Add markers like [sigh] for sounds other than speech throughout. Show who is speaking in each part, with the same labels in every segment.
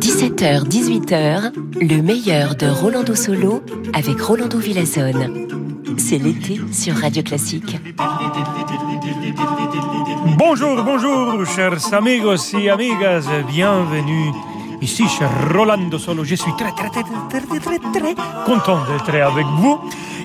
Speaker 1: 17h, 18h, le meilleur de Rolando Solo avec Rolando Villazone. C'est l'été sur Radio Classique.
Speaker 2: Bonjour, bonjour, chers amigos et amigas, bienvenue ici chez Rolando Solo. Je suis très, très, très, très, très, très, très content d'être avec vous.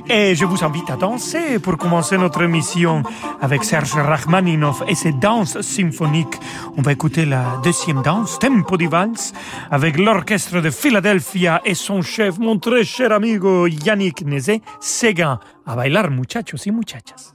Speaker 2: Et je vous invite à danser pour commencer notre émission avec Serge Rachmaninov et ses danses symphoniques. On va écouter la deuxième danse, Tempo di Vals, avec l'orchestre de Philadelphia et son chef, mon très cher amigo Yannick Nézé-Séguin. A bailar, muchachos y muchachas.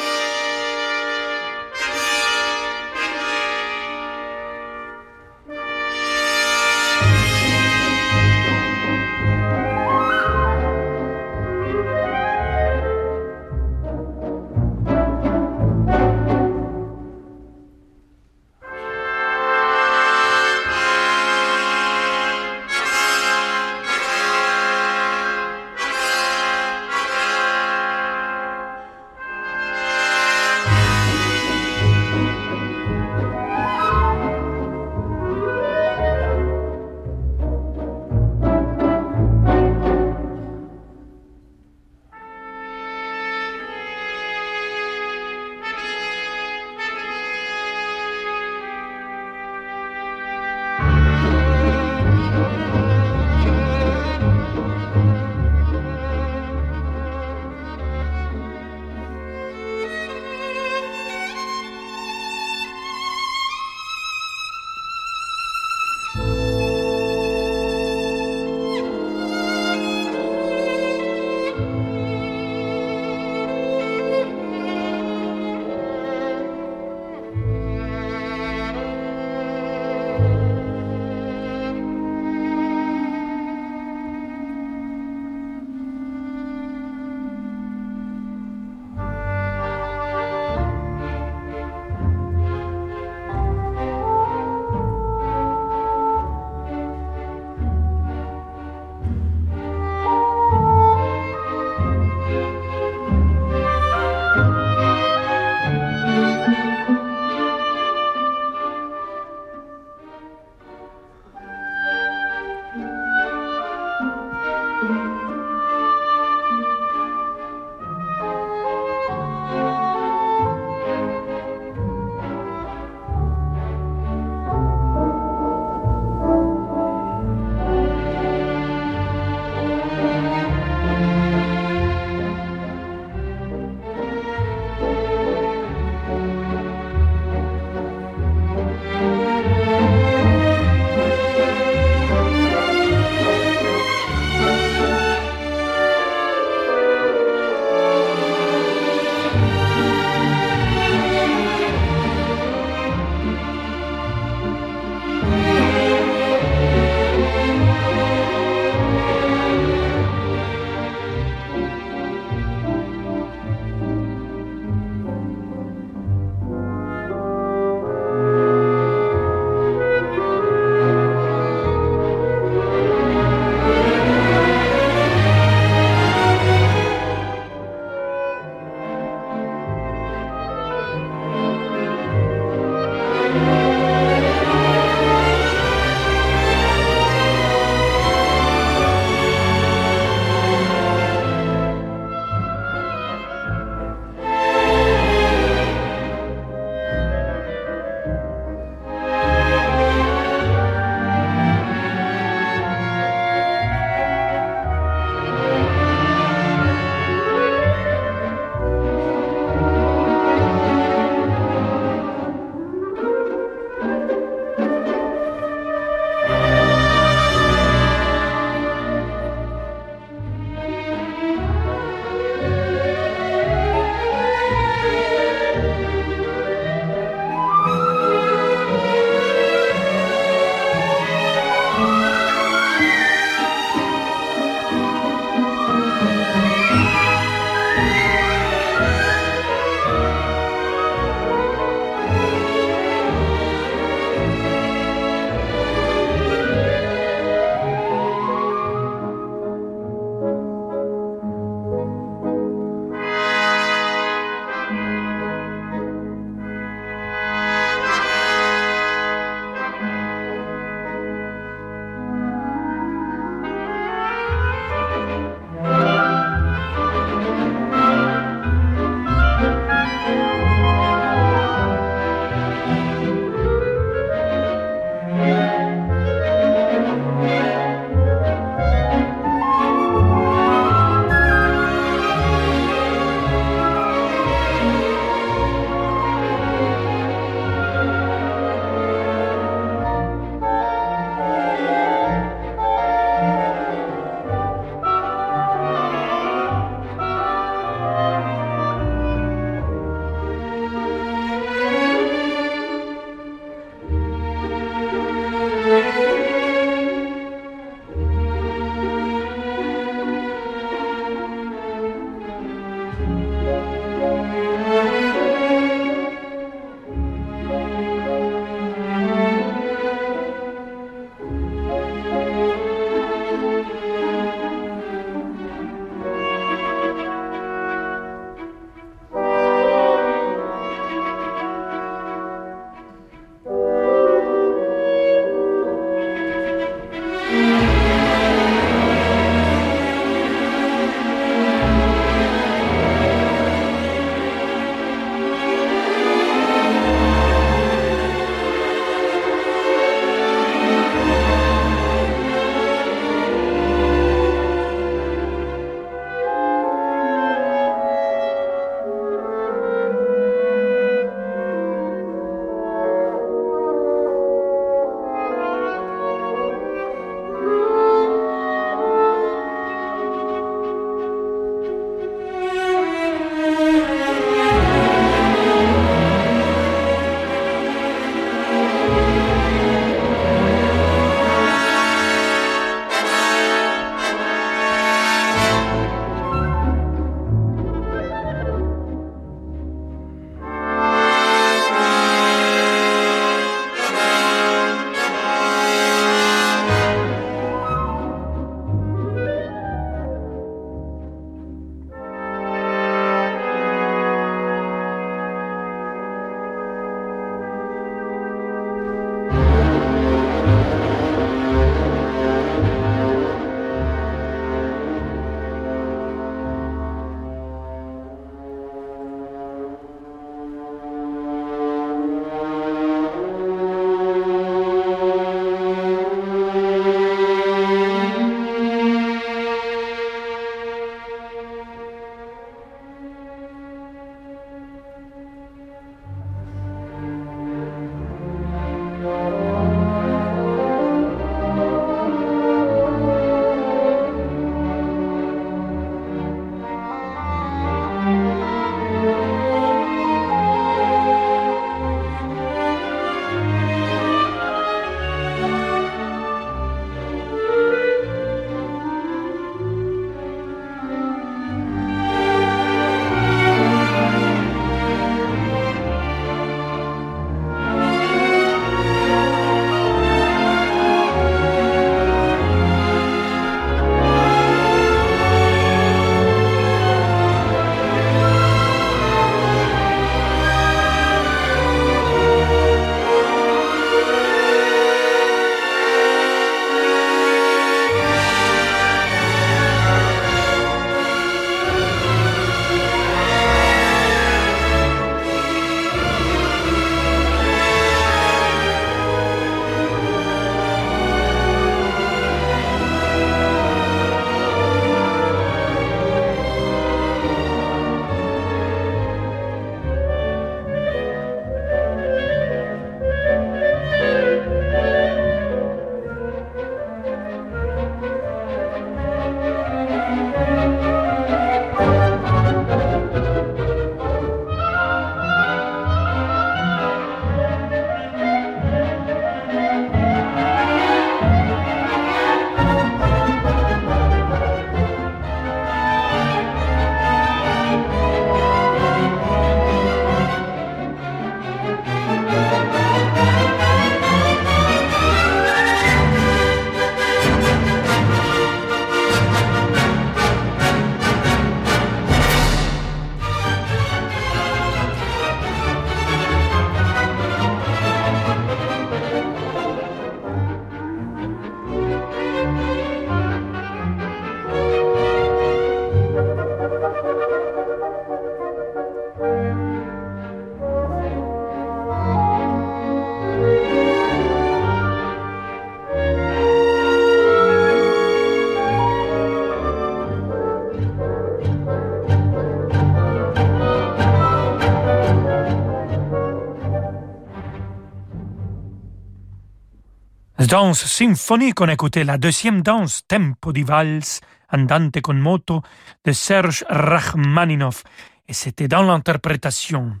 Speaker 2: Danse symphonique, on a écouté la deuxième danse, Tempo di Vals, Andante con moto, de Serge Rachmaninoff. Et c'était dans l'interprétation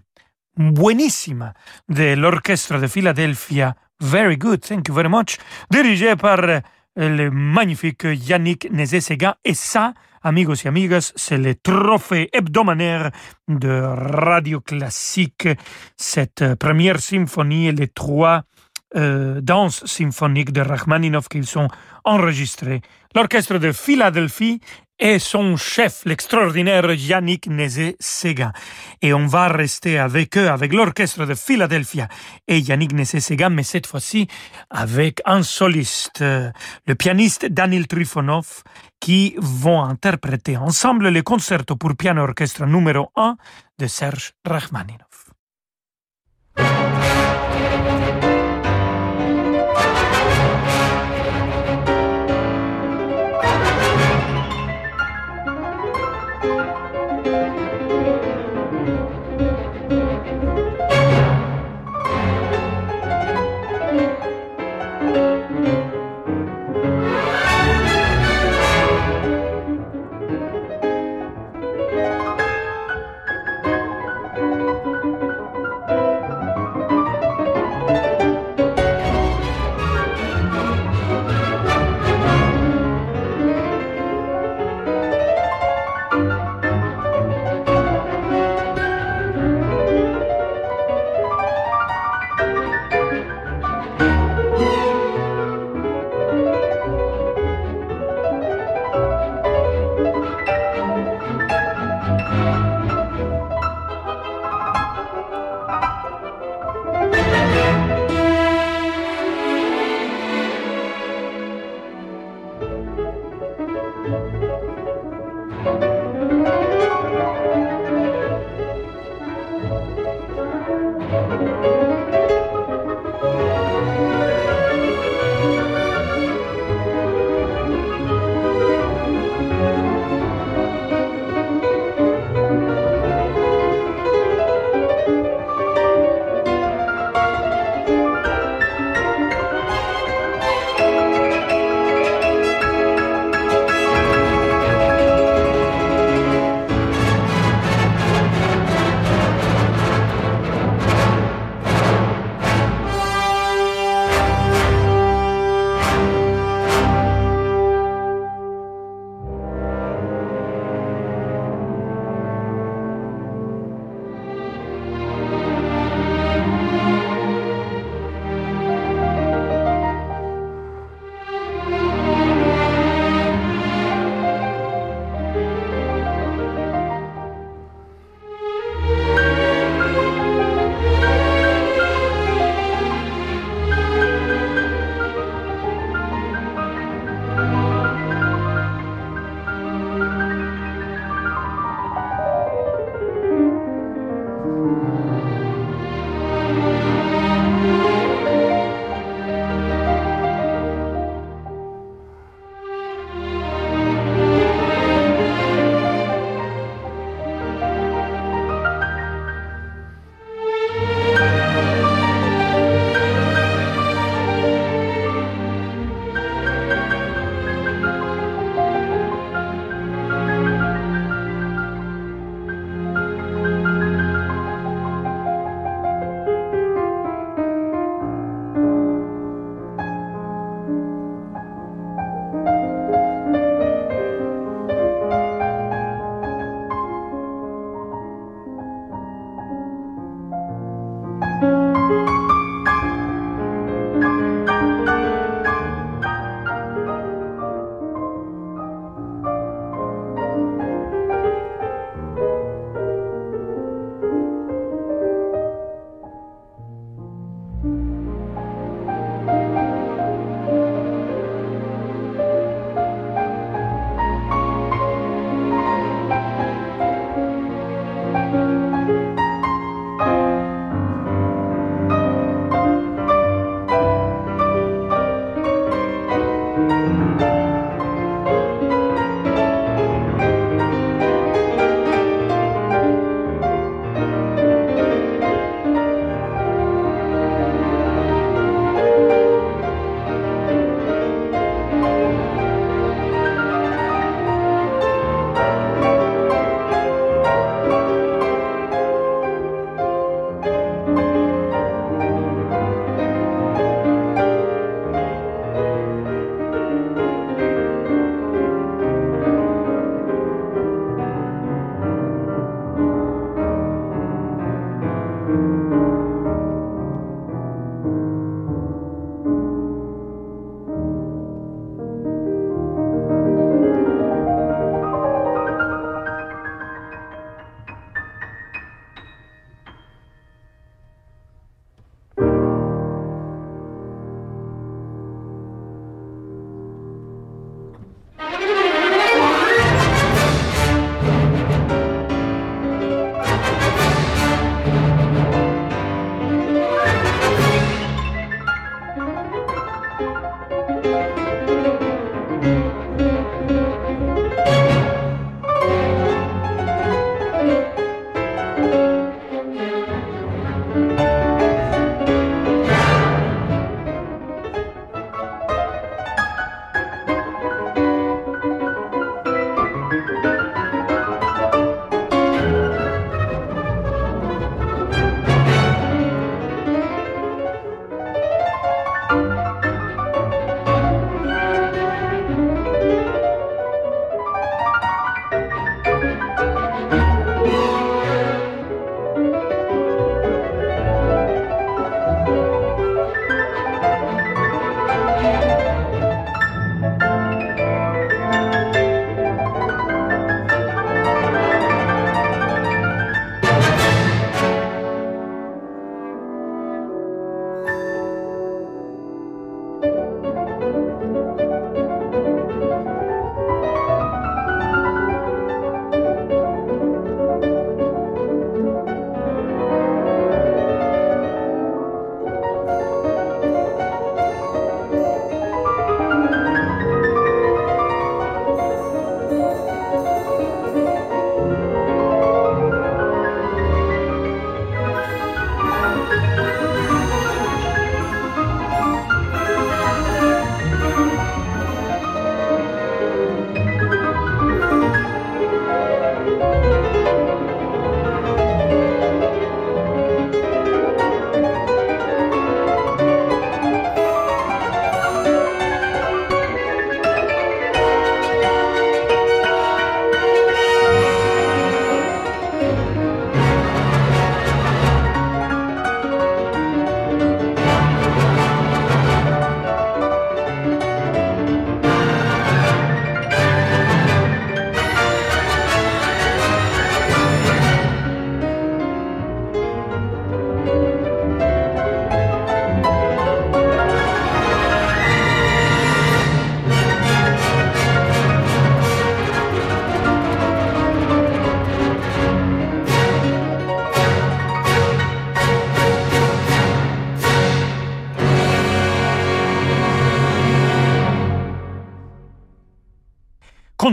Speaker 2: buenissima de l'orchestre de Philadelphia. Very good, thank you very much. Dirigé par euh, le magnifique Yannick Nézé-Séguin. Et ça, amigos et amigas, c'est le trophée hebdomadaire de Radio Classique. Cette première symphonie les trois euh, danses symphoniques de Rachmaninoff qu'ils sont enregistrées. L'orchestre de Philadelphie et son chef, l'extraordinaire Yannick Nézé-Séguin. Et on va rester avec eux, avec l'orchestre de Philadelphia et Yannick Nézé-Séguin, mais cette fois-ci avec un soliste, le pianiste Daniel Trifonov, qui vont interpréter ensemble le concerto pour piano orchestre numéro 1 de Serge Rachmaninoff.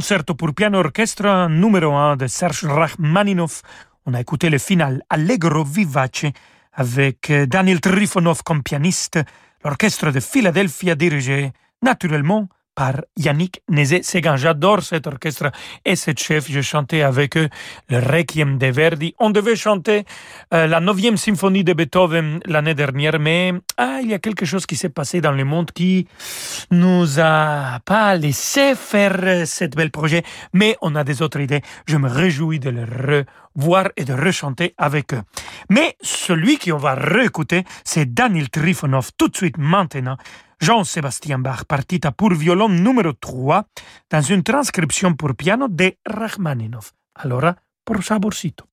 Speaker 2: Concerto pour piano orchestre numéro 1 de Serge Rachmaninoff. On a écouté le final Allegro vivace avec euh, Daniel Trifonov comme pianiste, l'orchestre de Philadelphia dirigé naturellement par Yannick Nézet-Séguin. J'adore cet orchestre et cet chef. Je chantais avec eux le Requiem de Verdi. On devait chanter euh, la neuvième symphonie de Beethoven l'année dernière, mais ah, il y a quelque chose qui s'est passé dans le monde qui nous a pas laissé faire cet bel projet, mais on a des autres idées. Je me réjouis de le revoir et de rechanter avec eux. Mais celui qu'on va réécouter, c'est Daniel Trifonov tout de suite maintenant. Jean-Sébastien Bach, partita pour violon numéro 3, dans une transcription pour piano de Rachmaninoff. Allora, por saborcito.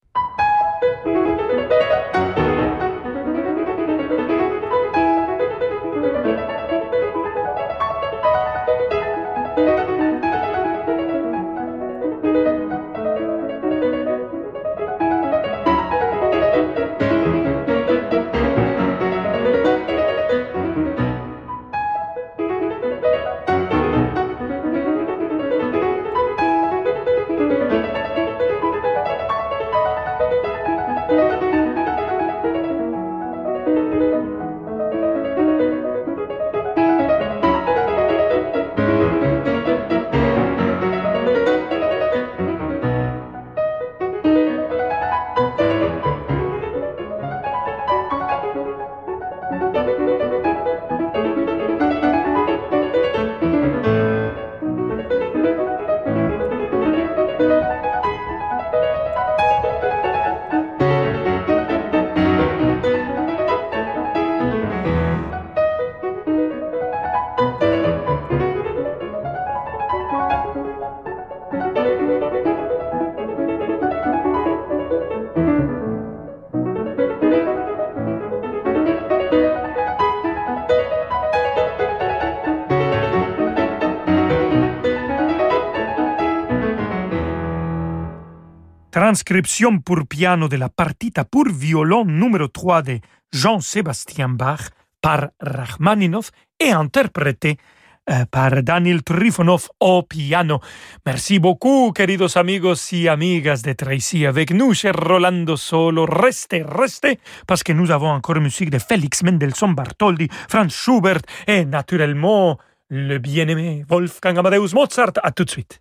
Speaker 2: Transcription pour piano de la partita pour violon numéro 3 de Jean-Sébastien Bach par Rachmaninoff et interprété euh, par Daniel Trifonov au piano. Merci beaucoup, queridos amigos y amigas d'être ici avec nous, cher Rolando Solo. Restez, restez, parce que nous avons encore musique de Félix Mendelssohn Bartholdi, Franz Schubert et naturellement le bien-aimé Wolfgang Amadeus Mozart. À tout de suite.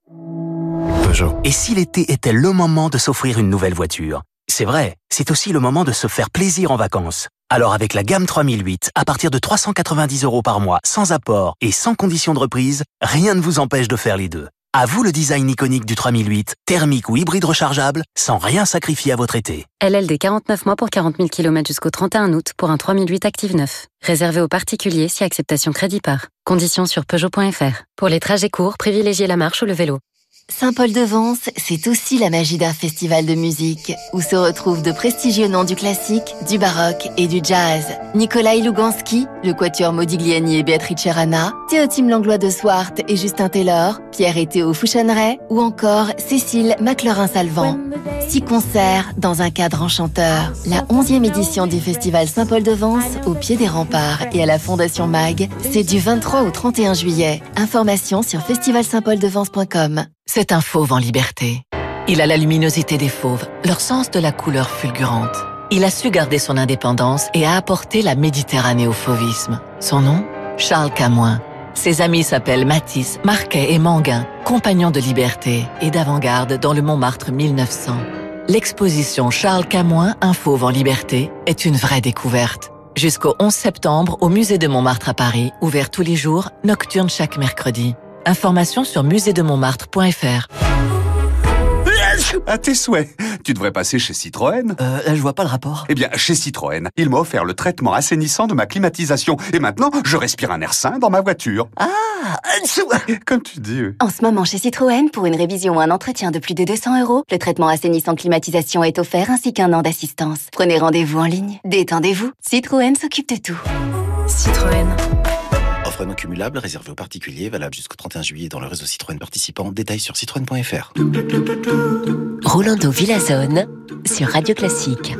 Speaker 3: Et si l'été était le moment de s'offrir une nouvelle voiture? C'est vrai, c'est aussi le moment de se faire plaisir en vacances. Alors avec la gamme 3008, à partir de 390 euros par mois, sans apport et sans condition de reprise, rien ne vous empêche de faire les deux. À vous le design iconique du 3008, thermique ou hybride rechargeable, sans rien sacrifier à votre été.
Speaker 4: LLD 49 mois pour 40 000 km jusqu'au 31 août pour un 3008 Active 9. Réservé aux particuliers si acceptation crédit par. Conditions sur Peugeot.fr. Pour les trajets courts, privilégiez la marche ou le vélo.
Speaker 5: Saint-Paul-de-Vence, c'est aussi la magie d'un festival de musique, où se retrouvent de prestigieux noms du classique, du baroque et du jazz. Nikolai Lugansky, le quatuor Modigliani et Beatrice Rana, Théotime Langlois de Swart et Justin Taylor, Pierre et Théo Fouchonneret, ou encore Cécile McLaurin-Salvant. Six concerts dans un cadre enchanteur. La onzième édition du festival Saint-Paul-de-Vence, au pied des remparts et à la Fondation MAG, c'est du 23 au 31 juillet. Information sur festivalsaintpauldevence.com.
Speaker 6: C'est un fauve en liberté. Il a la luminosité des fauves, leur sens de la couleur fulgurante. Il a su garder son indépendance et a apporté la Méditerranée au fauvisme. Son nom? Charles Camoin. Ses amis s'appellent Matisse, Marquet et Manguin, compagnons de liberté et d'avant-garde dans le Montmartre 1900. L'exposition Charles Camoin, un fauve en liberté, est une vraie découverte. Jusqu'au 11 septembre au musée de Montmartre à Paris, ouvert tous les jours, nocturne chaque mercredi. Information sur muséedemontmartre.fr.
Speaker 7: À tes souhaits. Tu devrais passer chez Citroën.
Speaker 6: Euh, là, je vois pas le rapport.
Speaker 7: Eh bien, chez Citroën, ils m'ont offert le traitement assainissant de ma climatisation. Et maintenant, je respire un air sain dans ma voiture.
Speaker 6: Ah,
Speaker 7: Comme tu dis.
Speaker 8: En ce moment chez Citroën, pour une révision ou un entretien de plus de 200 euros, le traitement assainissant climatisation est offert ainsi qu'un an d'assistance. Prenez rendez-vous en ligne. Détendez-vous. Citroën s'occupe de tout.
Speaker 4: Citroën.
Speaker 9: Offre non cumulable réservée aux particuliers, valable jusqu'au 31 juillet dans le réseau Citroën participant. Détails sur citroën.fr.
Speaker 1: Rolando Villazone sur Radio Classique.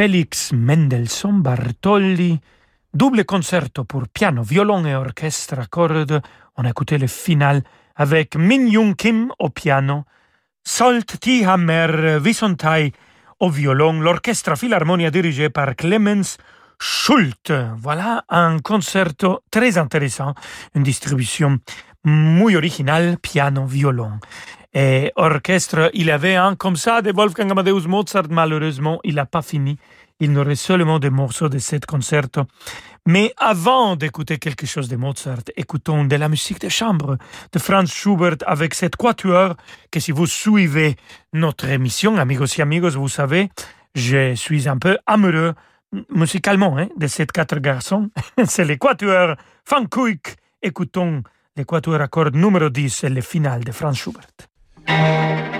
Speaker 2: Félix Mendelssohn Bartholdi, double concerto pour piano, violon et orchestre à cordes. On a écouté le final avec Min Young Kim au piano, Solt T. Hammer Visontai au violon, l'orchestre Philharmonia dirigé par Clemens Schult. Voilà un concerto très intéressant, une distribution muy originale, piano, violon. Et orchestre, il avait un comme ça de Wolfgang Amadeus Mozart, malheureusement, il n'a pas fini. Il n'aurait seulement des morceaux de ce concerto. Mais avant d'écouter quelque chose de Mozart, écoutons de la musique de chambre de Franz Schubert avec cette quatuor que si vous suivez notre émission, amigos et amigos, vous savez, je suis un peu amoureux musicalement hein, de ces quatre garçons. [laughs] C'est l'équateur Fankuik. Écoutons l'équateur accord numéro 10 et le final de Franz Schubert. Música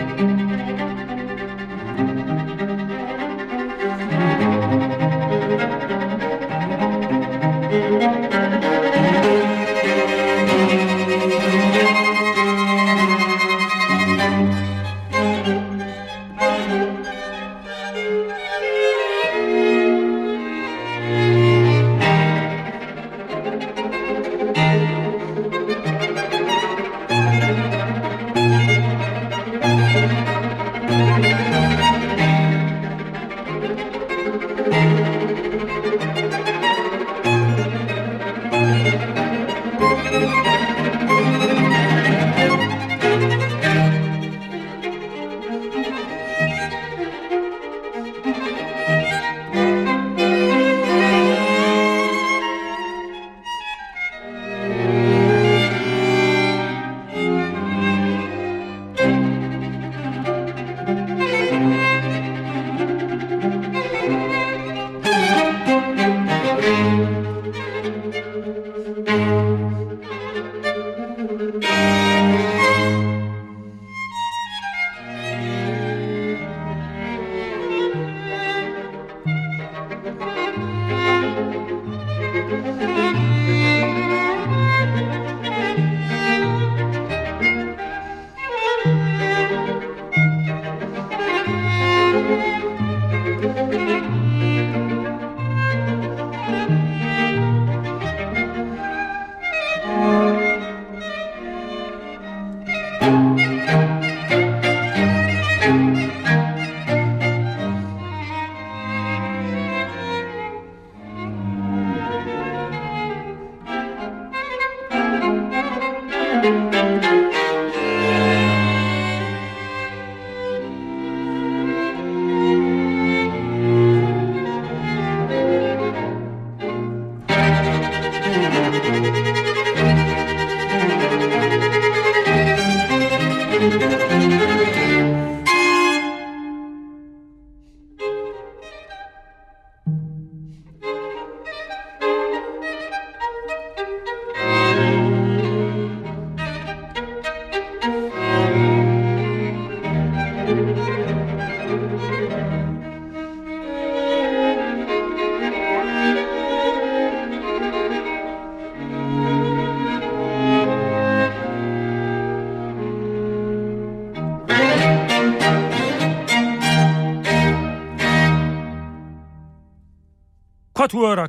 Speaker 2: Quatuor à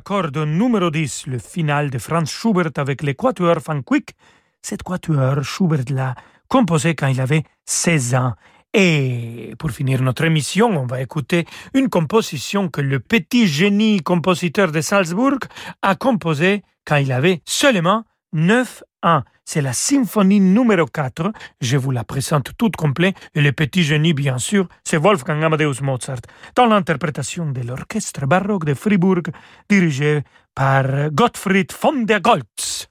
Speaker 2: cordes numéro 10, le final de Franz Schubert avec les Quatuors Quick. Cette Quatuor, Schubert l'a composé quand il avait 16 ans. Et pour finir notre émission, on va écouter une composition que le petit génie compositeur de Salzbourg a composée quand il avait seulement 9 ans. C'est la symphonie numéro 4. Je vous la présente toute complète. Et le petit génie, bien sûr, c'est Wolfgang Amadeus Mozart, dans l'interprétation de l'orchestre baroque de Fribourg, dirigé par Gottfried von der Goltz.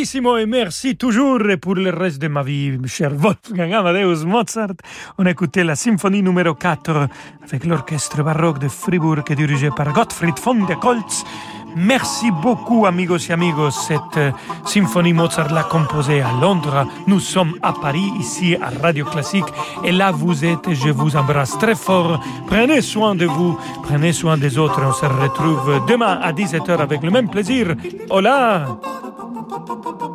Speaker 2: Bravissimo et merci toujours pour le reste de ma vie, cher Wolfgang Amadeus Mozart. On a écouté la symphonie numéro 4 avec l'orchestre baroque de Fribourg dirigé par Gottfried von der Koltz. Merci beaucoup, amigos et amigos. Cette euh, symphonie Mozart l'a composée à Londres. Nous sommes à Paris, ici à Radio Classique. Et là, vous êtes. Je vous embrasse très fort. Prenez soin de vous. Prenez soin des autres. On se retrouve demain à 17h avec le même plaisir. Hola! 啪啪啪啪啪。